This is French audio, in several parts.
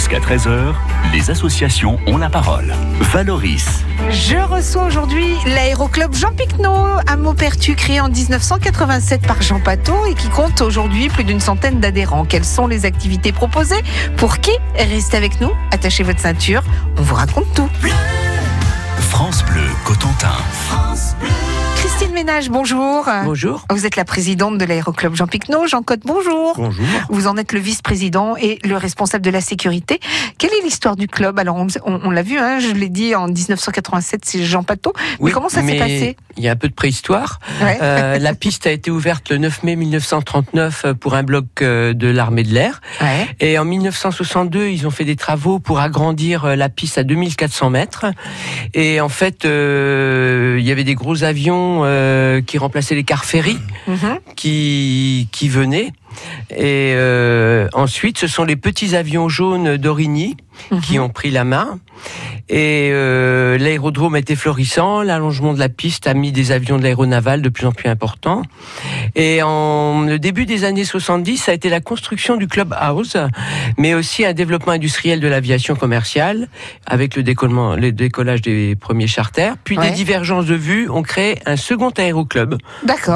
Jusqu'à 13h, les associations ont la parole. Valoris. Je reçois aujourd'hui l'aéroclub Jean Picnot à Maupertu, créé en 1987 par Jean Pateau et qui compte aujourd'hui plus d'une centaine d'adhérents. Quelles sont les activités proposées? Pour qui? Restez avec nous, attachez votre ceinture, on vous raconte tout. France Bleu Cotentin. Christine Ménage, bonjour. Bonjour. Vous êtes la présidente de l'aéroclub Jean Picnot. Jean Cotte, bonjour. Bonjour. Vous en êtes le vice-président et le responsable de la sécurité. Quelle est l'histoire du club? Alors, on, on- on l'a vu, hein, je l'ai dit, en 1987, c'est Jean Pateau. Mais Oui, comment ça s'est mais passé? Il y a un peu de préhistoire. Ouais. Euh, la piste a été ouverte le 9 mai 1939 pour un bloc euh, de l'armée de l'air. Ouais. Et en 1962, ils ont fait des travaux pour agrandir euh, la piste à 2400 mètres. Et en fait, euh, il y avait des gros avions euh, qui remplaçaient les cars ferry Mhm. qui, qui venaient. Et euh, ensuite, ce sont les petits avions jaunes d'Origny qui Mhm. ont pris la main. Et euh, l'aérodrome était florissant. L'allongement de la piste a mis des avions de l'aéronaval de plus en plus importants. Et en le début des années 70, ça a été la construction du club house, mais aussi un développement industriel de l'aviation commerciale avec le, décollement, le décollage des premiers charters. Puis Ouais. des divergences de vues ont créé un second aéroclub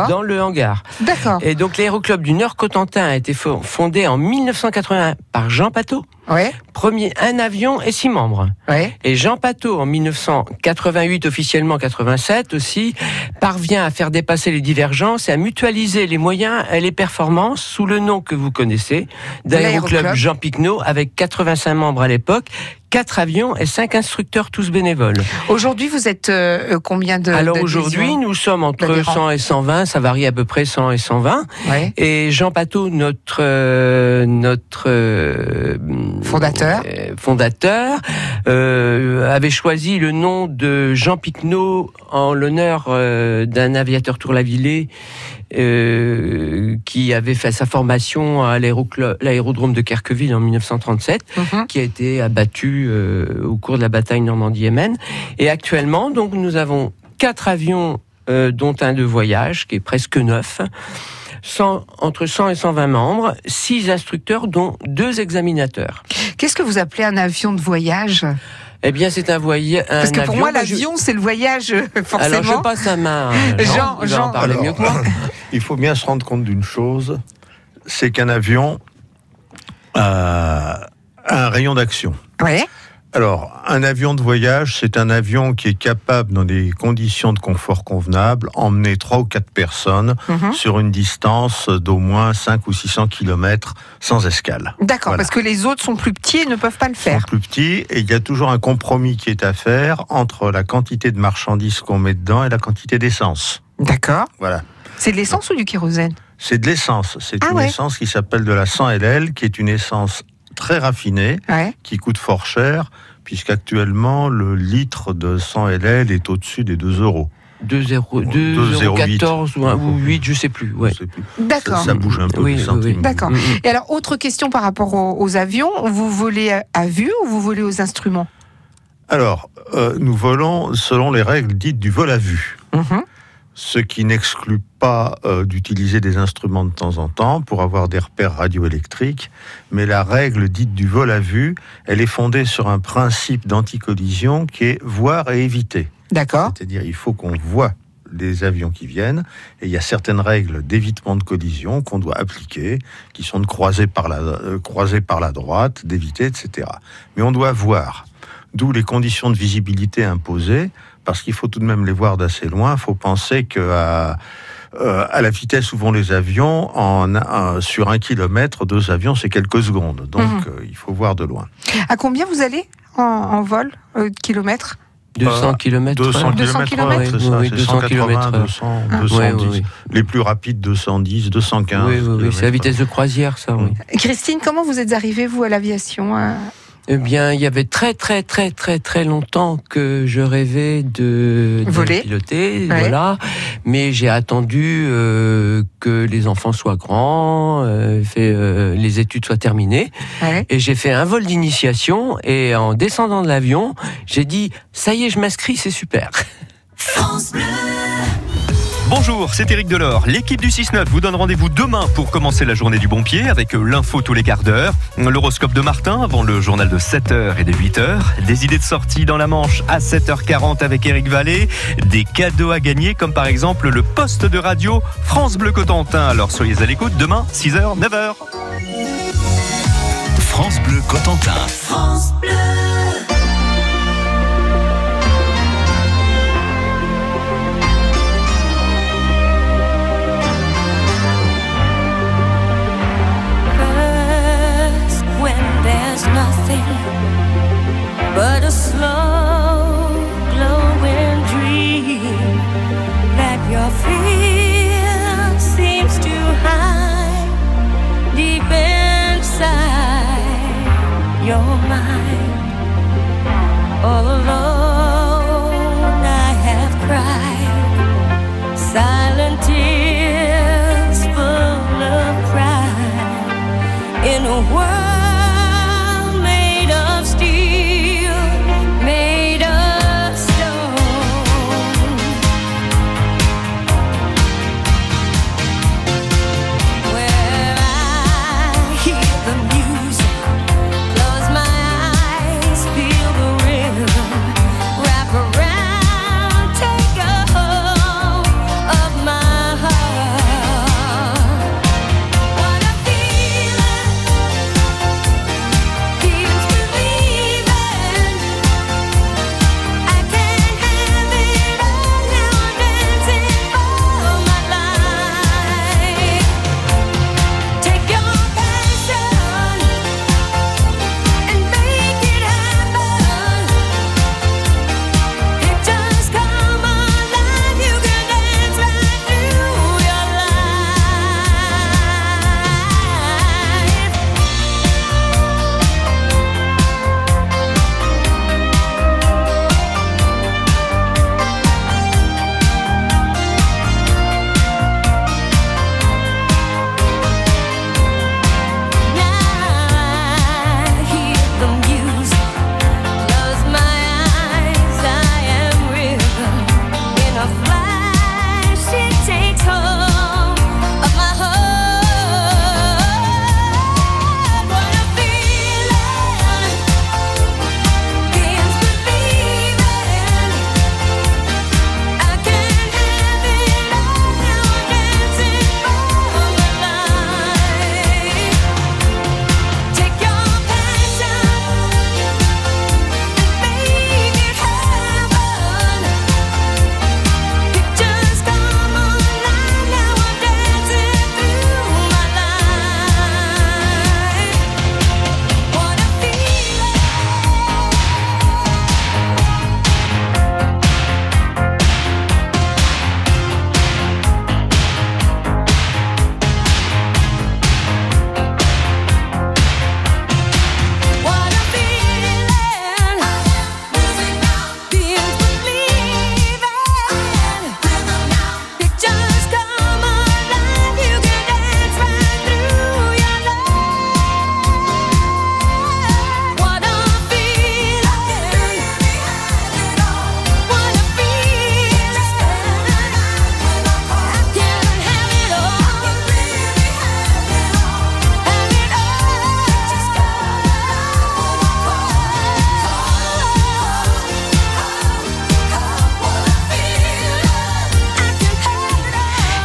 dans le hangar. d'accord. Et donc l'aéroclub du Nord Cotentin a été fo- fondé en 1981 par Jean Pateau. Ouais, Premier, un avion et six membres. ouais. Et Jean Pateau, en 1988, officiellement 87 aussi, parvient à faire dépasser les divergences et à mutualiser les moyens et les performances sous le nom que vous connaissez d'Aéroclub Jean Picnot, avec 85 membres à l'époque, 4 avions et 5 instructeurs tous bénévoles. Aujourd'hui, vous êtes euh, combien de Alors aujourd'hui, nous sommes entre d'adhérents 100 et 120, ça varie à peu près 100 et 120. Ouais. Et Jean Pateau, notre euh, notre euh, Fondateur. fondateur, euh, avait choisi le nom de Jean Picnot en l'honneur d'un aviateur tourlavillé euh, qui avait fait sa formation à l'aérodrome de Kerqueville en 1937 Mhm. qui a été abattu euh, au cours de la bataille Normandie-Yémen. Et actuellement, donc, nous avons quatre avions, euh, dont un de voyage, qui est presque neuf, 100 entre 100 et 120 membres, six instructeurs, dont deux examinateurs. Qu'est-ce que vous appelez un avion de voyage? Eh bien, c'est un voyage. Parce que pour moi, l'avion, c'est le voyage, euh, forcément. Alors, je passe la main. à Jean, Jean, mieux que moi. Il faut bien se rendre compte d'une chose, c'est qu'un avion a un rayon d'action. Ouais. Alors, un avion de voyage, c'est un avion qui est capable, dans des conditions de confort convenables, emmener trois ou quatre personnes Mhm. sur une distance d'au moins 5 ou 600 km sans escale. D'accord, Voilà. parce que les autres sont plus petits et ne peuvent pas le Ils sont faire. plus petits et il y a toujours un compromis qui est à faire entre la quantité de marchandises qu'on met dedans et la quantité d'essence. D'accord. Voilà. C'est de l'essence ou du kérosène? C'est de l'essence. C'est Ah une ouais. essence qui s'appelle de la 100 LL, qui est une essence très raffinée, Ouais. qui coûte fort cher, puisqu'actuellement, le litre de 100 LL est au-dessus des 2 euros. 2,0 2,08. 2,14 ou, ou 8, je sais plus. Ouais. Je sais plus. D'accord. Ça, ça bouge un peu Oui. D'accord. Mm, mm. Et alors, autre question par rapport aux, aux avions. Vous volez à, à vue ou vous volez aux instruments? Alors, euh, nous volons selon les règles dites du vol à vue. Mhm. Ce qui n'exclut pas euh, d'utiliser des instruments de temps en temps pour avoir des repères radioélectriques, mais la règle dite du vol à vue, elle est fondée sur un principe d'anticollision qui est voir et éviter. D'accord. C'est-à-dire il faut qu'on voit les avions qui viennent, et il y a certaines règles d'évitement de collision qu'on doit appliquer, qui sont de croiser par la, euh, croiser par la droite, d'éviter, etc. Mais on doit voir, d'où les conditions de visibilité imposées, parce qu'il faut tout de même les voir d'assez loin. Il faut penser que à, euh, à la vitesse où vont les avions, en, un- sur un kilomètre, deux avions, c'est quelques secondes. Donc Mhm. euh, il faut voir de loin. À combien vous allez en, en vol euh, de kilomètres? 200 km. 200 200 km, ouais, c'est Oui, ça, oui, c'est 200 180, kilomètres. 200, Ah. 210. Ouais, oui, oui. Les plus rapides, 210, 215. Oui, oui, oui, c'est la vitesse de croisière, ça, oui. Christine, comment vous êtes arrivée, vous, à l'aviation hein Eh bien, il y avait très, très, très, très, très longtemps que je rêvais de, de Voler. piloter, Ouais. voilà. Mais j'ai attendu euh, que les enfants soient grands, euh, fait, euh, les études soient terminées. Ouais. Et j'ai fait un vol d'initiation. Et en descendant de l'avion, j'ai dit, ça y est, je m'inscris, c'est super. Bonjour, c'est Eric Delors. L'équipe du 6-9 vous donne rendez-vous demain pour commencer la journée du bon pied avec l'info tous les quarts d'heure, l'horoscope de Martin avant le journal de 7h et de 8h, des idées de sortie dans la Manche à 7h40 avec Eric Vallée, des cadeaux à gagner comme par exemple le poste de radio France Bleu Cotentin. Alors soyez à l'écoute demain 6h, 9h. France Bleu Cotentin. France Bleu.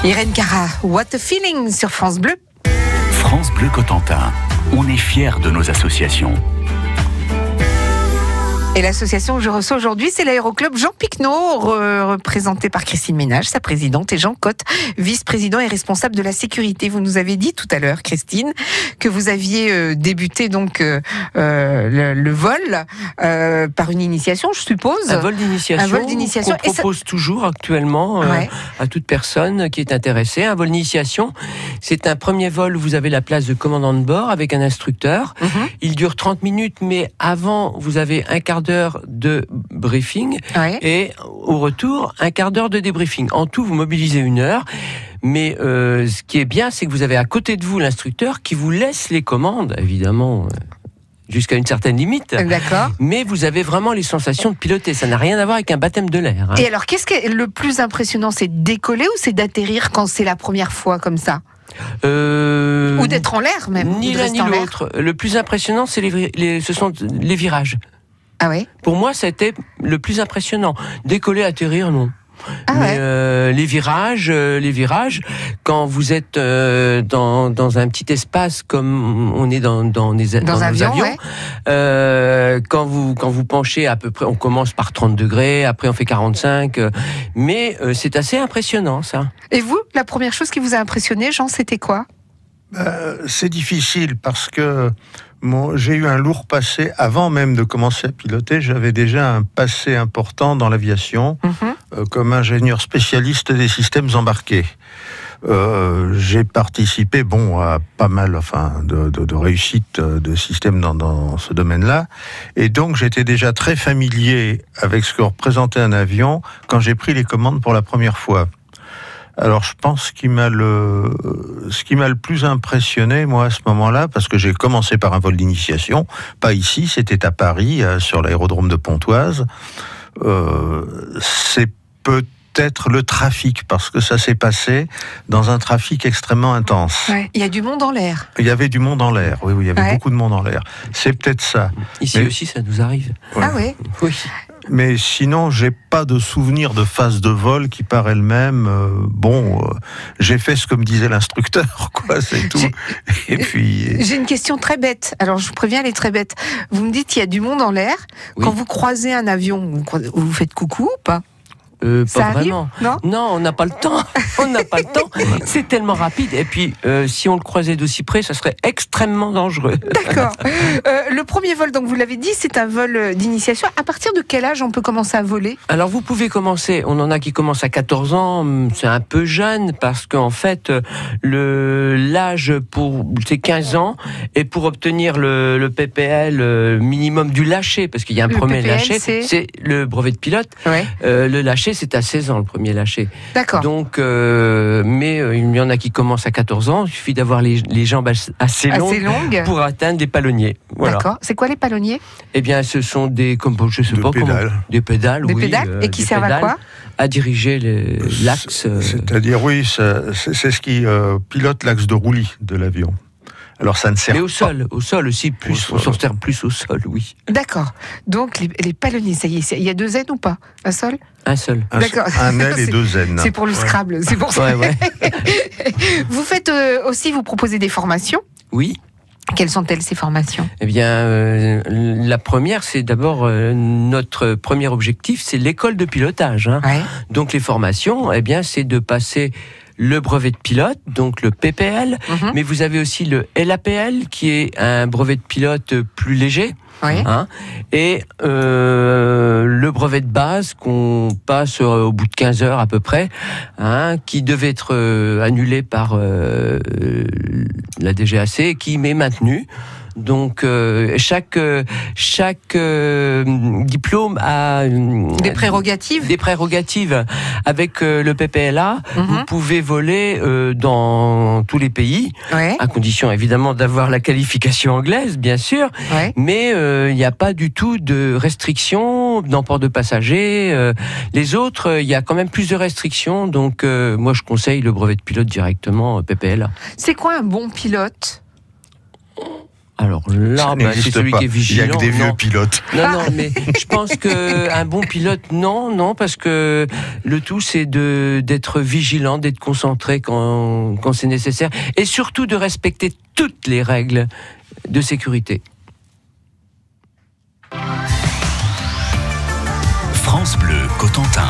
Irène Cara, What a Feeling sur France Bleu. France Bleu Cotentin, on est fiers de nos associations. Et l'association que je reçois aujourd'hui, c'est l'aéroclub Jean Picnot, représenté par Christine Ménage, sa présidente, et Jean Cotte, vice-président et responsable de la sécurité. Vous nous avez dit tout à l'heure, Christine, que vous aviez euh, débuté donc euh, euh, le, vol par une initiation, je suppose. Un vol d'initiation. Un vol d'initiation. On propose toujours actuellement à toute personne qui est intéressée. Un vol d'initiation, c'est un premier vol où vous avez la place de commandant de bord avec un instructeur. Mhm. Il dure 30 minutes, mais avant, vous avez un quart d'heure de briefing et au retour, un quart d'heure de débriefing. En tout, vous mobilisez une heure. Mais euh, ce qui est bien, c'est que vous avez à côté de vous l'instructeur qui vous laisse les commandes, évidemment. jusqu'à une certaine limite. D'accord. Mais vous avez vraiment les sensations de piloter. Ça n'a rien à voir avec un baptême de l'air. hein. Et alors, qu'est-ce qui est le plus impressionnant? C'est de décoller ou c'est d'atterrir quand c'est la première fois comme ça? Euh, Ou d'être en l'air même Ni l'un ni l'autre. Le plus impressionnant, c'est les- ce sont les virages. Ah ouais Pour moi, c'était le plus impressionnant. Décoller, atterrir, non. Ah Mais ouais. euh, les virages, euh, les virages, quand vous êtes euh, dans, dans un petit espace comme on est dans, dans, les, Dans nos un avion, avions, ouais. euh, quand vous quand vous penchez à peu près, on commence par 30 degrés, après on fait 45, euh, mais euh, c'est assez impressionnant ça. Et vous, la première chose qui vous a impressionné, Jean, c'était quoi? Euh, c'est difficile parce que j'ai eu un lourd passé avant même de commencer à piloter. J'avais déjà un passé important dans l'aviation Mhm. euh, comme ingénieur spécialiste des systèmes embarqués. Euh, j'ai participé, bon, à pas mal, enfin, de, de, de réussites euh, de systèmes dans, dans ce domaine-là, et donc j'étais déjà très familier avec ce que représentait un avion quand j'ai pris les commandes pour la première fois. Alors je pense qu'il m'a le, ce qui m'a le plus impressionné moi à ce moment-là, parce que j'ai commencé par un vol d'initiation, pas ici, c'était à Paris, euh, sur l'aérodrome de Pontoise. Euh, c'est peut-être le trafic, parce que ça s'est passé dans un trafic extrêmement intense. Ouais. Il y a du monde en l'air. Il y avait du monde en l'air, oui, oui, il y avait Ouais. beaucoup de monde en l'air. C'est peut-être ça. Ici Mais- aussi, ça nous arrive. Ouais. Ah ouais Oui. Mais sinon, j'ai pas de souvenir de phase de vol qui par elle-même, euh, bon, euh, j'ai fait ce que me disait l'instructeur, quoi, c'est tout. J'ai- Et puis, J'ai une question très bête. Alors, je vous préviens, elle est très bête. Vous me dites qu'il y a du monde en l'air. Oui. Quand vous croisez un avion, vous, croisez- vous faites coucou ou pas? Euh, Ça pas arrive vraiment. Non Non, on n'a pas le temps. On n'a pas le temps. C'est tellement rapide. Et puis, euh, si on le croisait d'aussi près, ça serait extrêmement dangereux. D'accord. Euh, le premier vol, donc vous l'avez dit, c'est un vol d'initiation. À partir de quel âge on peut commencer à voler? Alors, vous pouvez commencer. On en a qui commencent à 14 ans. hum, C'est un peu jeune parce qu'en fait, euh, le l'âge pour c'est 15 ans et pour obtenir le, le PPL minimum du lâcher, parce qu'il y a un Le premier PPL, lâcher, c'est le brevet de pilote. Ouais. Le lâcher, c'est à 16 ans le premier lâcher. D'accord. Donc, euh, mais euh, il y en a qui commencent à 14 ans. Il suffit d'avoir les, les jambes as- assez longues Assez pour atteindre les palonniers. Voilà. D'accord. C'est quoi les palonniers? Eh bien, ce sont des, comme je sais de pas comment, pédales. des pédales, Des oui, pédales euh, Et qui des servent à quoi? À diriger l'axe. c'est-à-dire, oui, c'est c'est ce qui euh, pilote l'axe de roulis de l'avion. Alors, ça ne sert mais au pas. sol, au sol aussi, plus, Au on sol. s'en sert plus au sol, oui. D'accord. Donc, les, les palonniers, ça y est, il y a deux N ou pas? Un seul Un seul. Un, D'accord. un L et deux N. C'est pour le Scrabble, c'est pour ça. Ouais, ouais. Vous faites euh, aussi, vous proposez des formations? Oui. Quelles sont-elles ces formations? Eh bien, euh, la première, c'est d'abord euh, notre premier objectif, c'est l'école de pilotage. hein. Ouais. Donc les formations, eh bien, c'est de passer le brevet de pilote, donc le PPL, Mhm. mais vous avez aussi le LAPL, qui est un brevet de pilote plus léger. Ouais. Hein, et euh, le brevet de base qu'on passe euh, au bout de 15 heures à peu près, hein, qui devait être euh, annulé par euh, la DGAC, et qui m'est maintenu. Donc euh, chaque euh, chaque euh, diplôme a Des prérogatives des prérogatives avec euh, le PPLA. Mhm. Vous pouvez voler dans tous les pays, Ouais. à condition évidemment d'avoir la qualification anglaise, bien sûr. Ouais. Mais il n'y a pas du tout de restrictions d'emport de passagers. les autres, il y a quand même plus de restrictions. Donc, moi, je conseille le brevet de pilote directement euh, PPL. C'est quoi un bon pilote? Alors là, bah, c'est celui pas. qui est Il y a vigilant. que des vieux non. pilotes. Non, non, mais je pense que un bon pilote, non, non, parce que le tout, c'est de d'être vigilant, d'être concentré quand, quand c'est nécessaire, et surtout de respecter toutes les règles de sécurité. France Bleu Cotentin.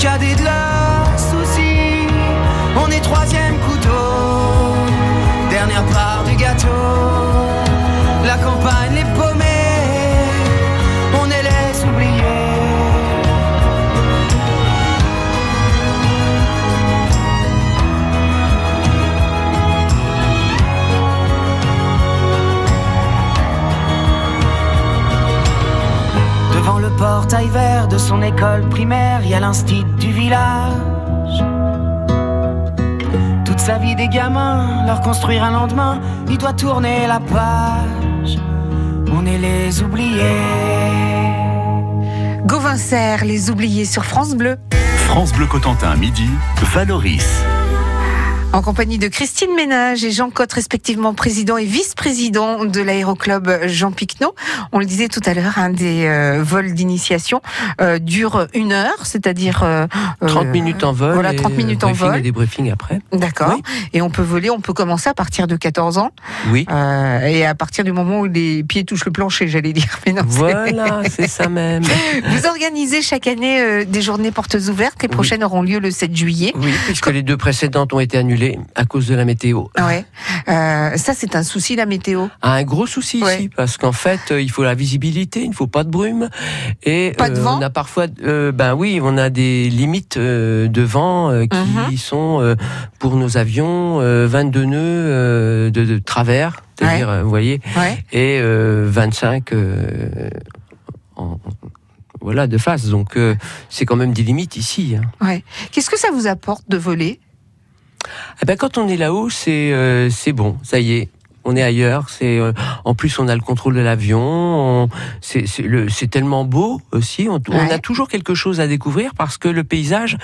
cadet de leurs soucis. On est troisième couteau, dernière part du gâteau, la campagne, les paumés, de son école primaire, il y a l'instit du village. Toute sa vie des gamins, leur construire un lendemain, il doit tourner la page. On est les oubliés. Gauvin Serre, les oubliés sur France Bleu. France Bleu Cotentin, midi, Valoris. En compagnie de Christine Ménage et Jean Cotte, respectivement président et vice-président de l'aéroclub Jean Picnot. On le disait tout à l'heure, un des euh, vols d'initiation euh, dure une heure, c'est-à-dire euh, 30 euh, minutes en vol. Voilà, et, 30 minutes en vol. Et des briefings après. D'accord. Oui. Et on peut voler, on peut commencer à partir de 14 ans Oui. euh, et à partir du moment où les pieds touchent le plancher, j'allais dire. Mais non, c'est- Voilà, c'est ça même. Vous organisez chaque année des journées portes ouvertes. Les Oui. prochaines auront lieu le 7 juillet. Oui, puisque les deux précédentes ont été annulées à cause de la météo. Ouais. Euh, ça, c'est un souci, la météo. a un gros souci Ouais. ici parce qu'en fait euh, il faut la visibilité, il ne faut pas de brume et Pas de euh, vent on a parfois ben oui on a des limites de vent qui Mhm. sont pour nos avions euh, 22 nœuds de, de travers, c'est-à-dire vous voyez et euh, 25 euh, en, voilà de face donc euh, c'est quand même des limites ici. hein. Ouais. Qu'est-ce que ça vous apporte de voler? Eh ben, quand on est là-haut, c'est euh, c'est bon, ça y est. On est ailleurs. C'est euh, en plus on a le contrôle de l'avion. on- C'est c'est le- c'est tellement beau aussi. On, a toujours quelque chose à découvrir parce que le paysage,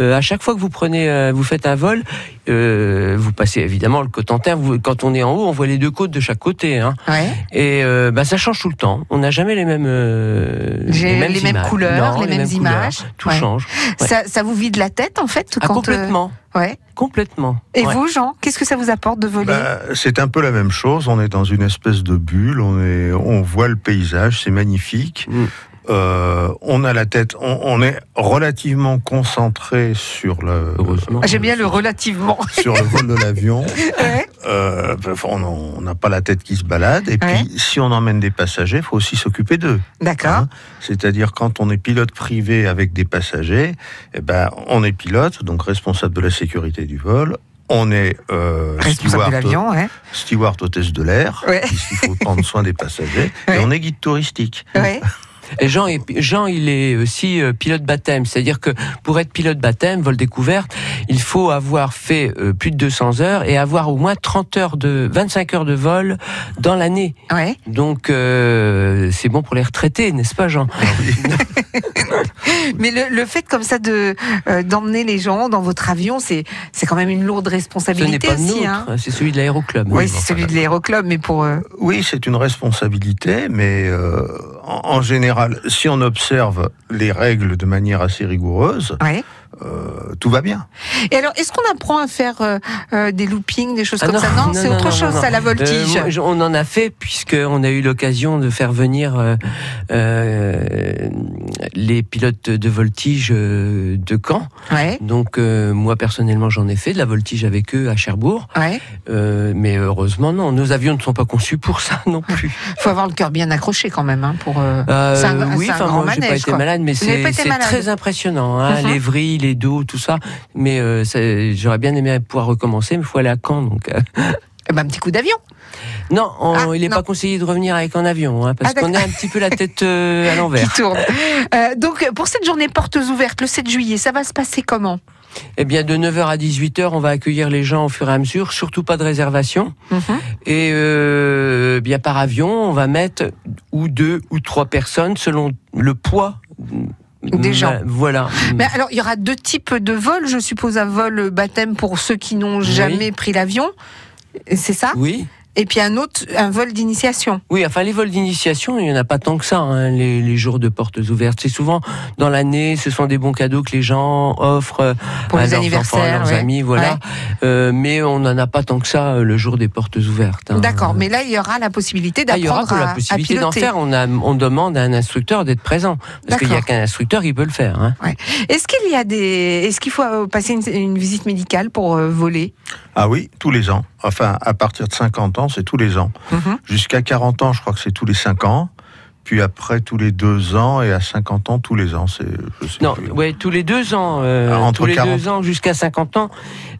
euh, à chaque fois que vous prenez, vous faites un vol, vous passez évidemment le Cotentin. Vous, quand on est en haut, on voit les deux côtes de chaque côté. Hein. Ouais. Et bah, ça change tout le temps. On n'a jamais les mêmes les mêmes couleurs, Non, les mêmes images. Tout Ouais. change. Ça, ça vous vide la tête, en fait Ah, quand, euh, complètement, Ouais. complètement. Et Ouais. vous, Jean, qu'est-ce que ça vous apporte de voler? Bah, c'est un peu la même chose. On est dans une espèce de bulle. On est, on voit le paysage, c'est magnifique. Mm. Euh, on a la tête, on, on est relativement concentré sur le, Heureusement. Ah, J'aime bien le relativement. sur le vol de l'avion. Ouais. Euh, on n'a pas la tête qui se balade. Et Ouais. puis, si on emmène des passagers, il faut aussi s'occuper d'eux. D'accord. Hein C'est-à-dire quand on est pilote privé avec des passagers, eh ben, on est pilote, donc responsable de la sécurité du vol. On est euh, Responsable de steward, ouais. steward hôtesse de l'air, Ouais. puisqu'il faut prendre soin des passagers, Ouais. et on est guide touristique. Jean, est- Jean, il est aussi euh, pilote baptême. C'est-à-dire que pour être pilote baptême, vol découverte, il faut avoir fait euh, plus de 200 heures et avoir au moins 30 heures de, 25 heures de vol dans l'année. ouais. Donc, euh, c'est bon pour les retraités, n'est-ce pas, Jean? Mais le, le fait comme ça de euh, d'emmener les gens dans votre avion, c'est c'est quand même une lourde Ce n'est responsabilité pas le aussi. Hein. c'est celui de l'aéroclub. Oui, c'est celui de l'aéroclub, mais pour euh, Oui, c'est une responsabilité, mais euh, en, général, si on observe les règles de manière assez rigoureuse. Euh, tout va bien. Et alors, est-ce qu'on apprend à faire euh, euh, des loopings, des choses Ah comme non, ça Non, non, c'est autre non, chose, ça, la voltige. Euh, moi, on en a fait puisqu'on a eu l'occasion de faire venir euh, euh, les pilotes de voltige de Caen. ouais, Donc euh, moi personnellement j'en ai fait de la voltige avec eux à Cherbourg, ouais. Euh, mais heureusement non, nos avions ne sont pas conçus pour ça non plus. Faut avoir le cœur bien accroché quand même, hein, pour. euh, Euh, un- oui, enfin moi j'ai pas été quoi. malade, mais c'est très impressionnant, hein, Mhm. les vrilles, les dos, tout ça. Mais euh, j'aurais bien aimé pouvoir recommencer, mais il faut aller à Caen donc. euh. eh ben, un petit coup d'avion. Non, on- Ah, il n'est pas conseillé de revenir avec un avion, hein, parce Ah, qu'on est un petit peu la tête euh, à qui l'envers. tourne. Euh, donc, pour cette journée portes ouvertes, le 7 juillet, ça va se passer comment? Eh bien, de 9h à 18h, on va accueillir les gens au fur et à mesure, surtout pas de réservation. Mhm. Et euh, bien par avion, on va mettre ou deux ou trois personnes selon le poids Des gens. Voilà. Mais alors, il y aura deux types de vols, je suppose, un vol baptême pour ceux qui n'ont jamais pris l'avion. C'est ça? Oui. Et puis un autre, un vol d'initiation. Oui, enfin les vols d'initiation, il n'y en a pas tant que ça, hein, les, les jours de portes ouvertes. C'est souvent dans l'année, ce sont des bons cadeaux que les gens offrent euh, Pour à les leurs anniversaires, enfants, à leurs ouais. amis, voilà. Euh, mais on n'en a pas tant que ça euh, le jour des portes ouvertes. hein. D'accord, mais là, il y aura la possibilité Ah, il y aura d'apprendre la possibilité d'en faire. On, a, on demande à un instructeur d'être présent. Parce qu'il n'y a qu'un instructeur qui peut le faire. hein. Est-ce qu'il y a des, est-ce qu'il faut euh, passer une, une visite médicale pour euh, voler? Ah oui, tous les ans. Enfin, à partir de 50 ans, c'est tous les ans. Mhm. Jusqu'à 40 ans, je crois que c'est tous les 5 ans. Puis après, tous les 2 ans. Et à 50 ans, tous les ans. C'est, je sais Non, plus. ouais, tous les deux ans, euh, Ah, entre tous les 40. deux ans jusqu'à 50 ans,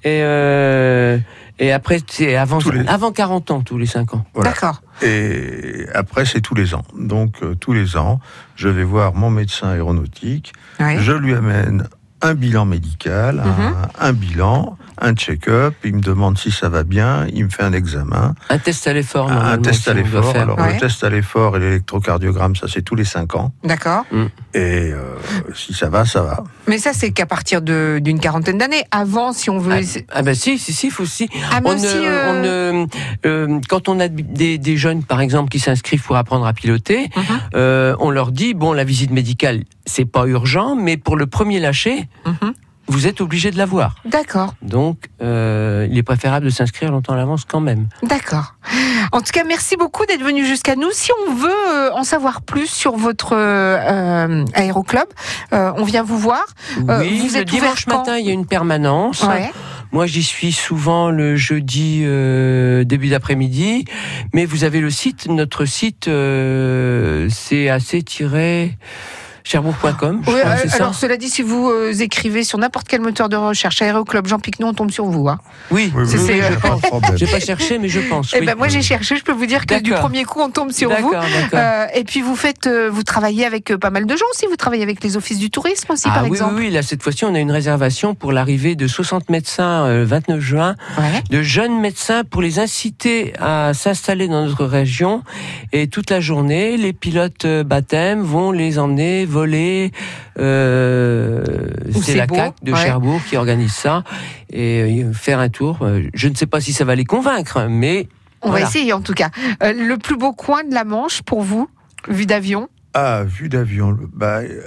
et euh, et après c'est avant les- avant 40 ans, tous les 5 ans. Voilà. D'accord. Et après, c'est tous les ans. Donc, euh, tous les ans, je vais voir mon médecin aéronautique. Je lui amène un bilan médical, Mhm. un, un bilan, un check-up. Il me demande si ça va bien. Il me fait un examen, Un test à l'effort, un test à si on l'effort. Alors, Ouais. le test à l'effort et l'électrocardiogramme, ça, c'est tous les 5 ans. D'accord. Et euh, si ça va, ça va. Mais ça, c'est qu'à partir d'une quarantaine d'années. Avant, si on veut. Ah, ah ben si, si, si, faut aussi. Ah, On même si, euh, on ne- euh, quand on a des, des jeunes, par exemple, qui s'inscrivent pour apprendre à piloter, euh, on leur dit bon, la visite médicale, c'est pas urgent, mais pour le premier lâcher, Mhm. Vous êtes obligé de l'avoir. D'accord. Donc, euh, il est préférable de s'inscrire longtemps à l'avance quand même. D'accord. En tout cas, merci beaucoup d'être venu jusqu'à nous. Si on veut euh, en savoir plus sur votre euh, euh, aéroclub, euh, on vient vous voir. Euh, oui, vous le êtes dimanche matin, il y a une permanence. Ouais. Moi, j'y suis souvent le jeudi euh, début d'après-midi, mais vous avez le site, notre site, euh, c'est assez cherbourg.com. je Oui, euh, c'est ça alors cela dit, si vous euh, écrivez sur n'importe quel moteur de recherche Aéroclub Jean Picnon, on tombe sur vous. Hein. Oui, Oui, C'est- oui, c'est- oui, euh, y a pas j'ai cherché, mais je pense. Eh oui. ben moi j'ai cherché, je peux vous dire que du premier coup on tombe sur vous. Euh, et puis vous faites, euh, vous travaillez avec euh, pas mal de gens aussi. Vous travaillez avec les offices du tourisme aussi, Ah par oui, exemple. oui, oui, là, cette fois-ci, on a une réservation pour l'arrivée de 60 médecins euh, le 29 juin, Ouais. de jeunes médecins pour les inciter à s'installer dans notre région. Et toute la journée, les pilotes euh, baptême vont les emmener voler. Euh, c'est la beau, CAC de ouais. Cherbourg qui organise ça. Et euh, faire un tour. Euh, Je ne sais pas si ça va les convaincre, mais On Voilà. va essayer en tout cas. Euh, le plus beau coin de la Manche pour vous, vue d'avion? Ah, vue d'avion. le- Bah, euh,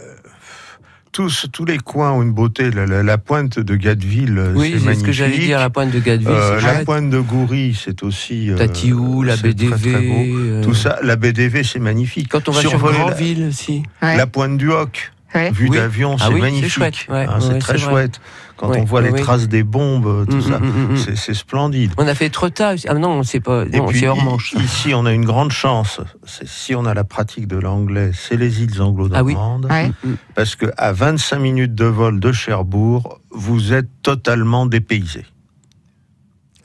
tous, tous les coins ont une beauté. La, la- la pointe de Gatteville, euh, oui, c'est ce que j'allais dire. La pointe de Gadeville, Euh, la pointe de Goury, c'est aussi. euh, Tatiou, la c'est très, BDV. très beau. euh, Tout ça, la BDV, c'est magnifique. Quand on va sur Survoler la- Grandville aussi. Ouais. La pointe du Hoc, Ouais. vue Oui. d'avion, Ah c'est oui, magnifique. chouette, ouais, Hein, ouais, c'est très chouette. Quand Ouais, on voit oui, les oui. traces des bombes, tout Mm, ça, mm, mm, c'est- c'est splendide. On a fait aussi. Ah non, c'est pas. Et Non, puis c'est hors manche. ici, on a une grande chance. C'est- Si on a la pratique de l'anglais, c'est les îles anglo-normandes. Ouais. Mm, mm. Parce que à 25 minutes de vol de Cherbourg, vous êtes totalement dépaysé.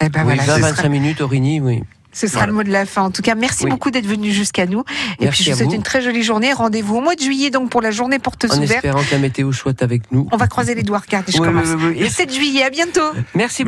Eh ben oui, voilà, ce sera- 20-25 minutes, Origny, oui. Ce sera Voilà. le mot de la fin. En tout cas, merci Oui. beaucoup d'être venu jusqu'à nous. Et Merci puis, je vous souhaite vous. une très jolie journée. Rendez-vous au mois de juillet, donc, pour la journée porte En ouverte. espérant que la météo soit avec nous. On va croiser les doigts. Regardez, je Oui, commence. oui. Le 7 juillet. À bientôt. Merci